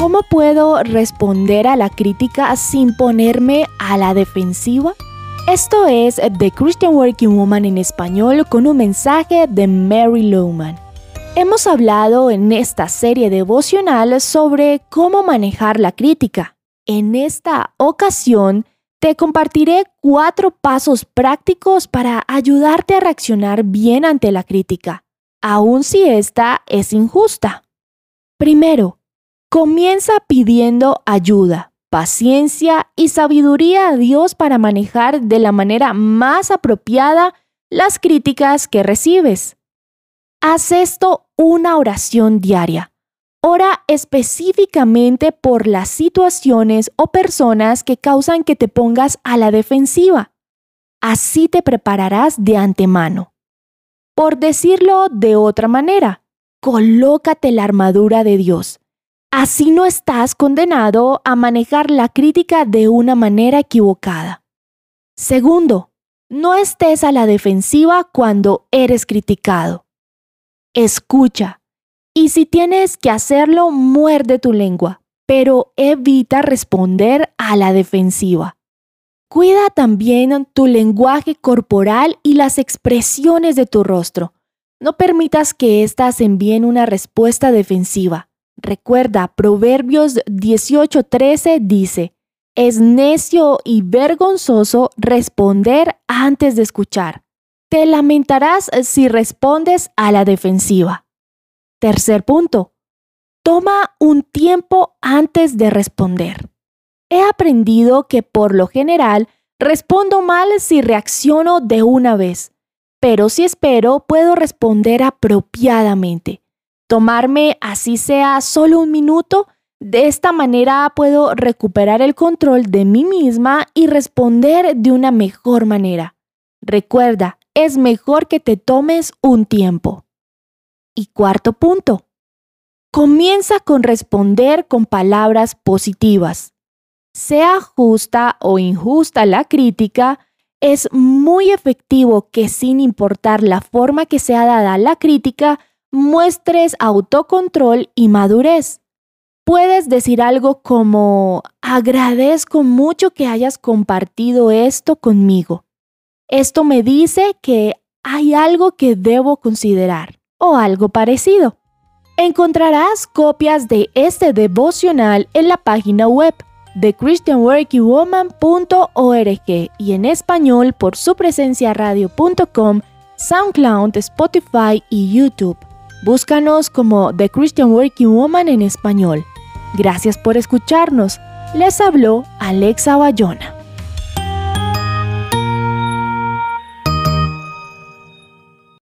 ¿Cómo puedo responder a la crítica sin ponerme a la defensiva? Esto es The Christian Working Woman en español con un mensaje de Mary Lowman. Hemos hablado en esta serie devocional sobre cómo manejar la crítica. En esta ocasión te compartiré cuatro pasos prácticos para ayudarte a reaccionar bien ante la crítica, aun si esta es injusta. Primero, Comienza pidiendo ayuda, paciencia y sabiduría a Dios para manejar de la manera más apropiada las críticas que recibes. Haz esto una oración diaria. Ora específicamente por las situaciones o personas que causan que te pongas a la defensiva. Así te prepararás de antemano. Por decirlo de otra manera, colócate la armadura de Dios Así no estás condenado a manejar la crítica de una manera equivocada. Segundo, no estés a la defensiva cuando eres criticado. Escucha. Y si tienes que hacerlo, muerde tu lengua, pero evita responder a la defensiva. Cuida también tu lenguaje corporal y las expresiones de tu rostro. No permitas que éstas envíen una respuesta defensiva. Recuerda, Proverbios 18:13 dice, es necio y vergonzoso responder antes de escuchar. Te lamentarás si respondes a la defensiva. Tercer punto. Toma un tiempo antes de responder. He aprendido que por lo general respondo mal si reacciono de una vez, pero si espero puedo responder apropiadamente tomarme así sea solo un minuto. De esta manera puedo recuperar el control de mí misma y responder de una mejor manera. Recuerda, es mejor que te tomes un tiempo. Y cuarto punto. Comienza con responder con palabras positivas. Sea justa o injusta la crítica, es muy efectivo que sin importar la forma que sea dada la crítica, muestres autocontrol y madurez. Puedes decir algo como, agradezco mucho que hayas compartido esto conmigo. Esto me dice que hay algo que debo considerar o algo parecido. Encontrarás copias de este devocional en la página web de christianworkingwoman.org y en español por su presencia radio.com, SoundCloud, Spotify y YouTube. Búscanos como The Christian Working Woman en español. Gracias por escucharnos. Les habló Alexa Bayona.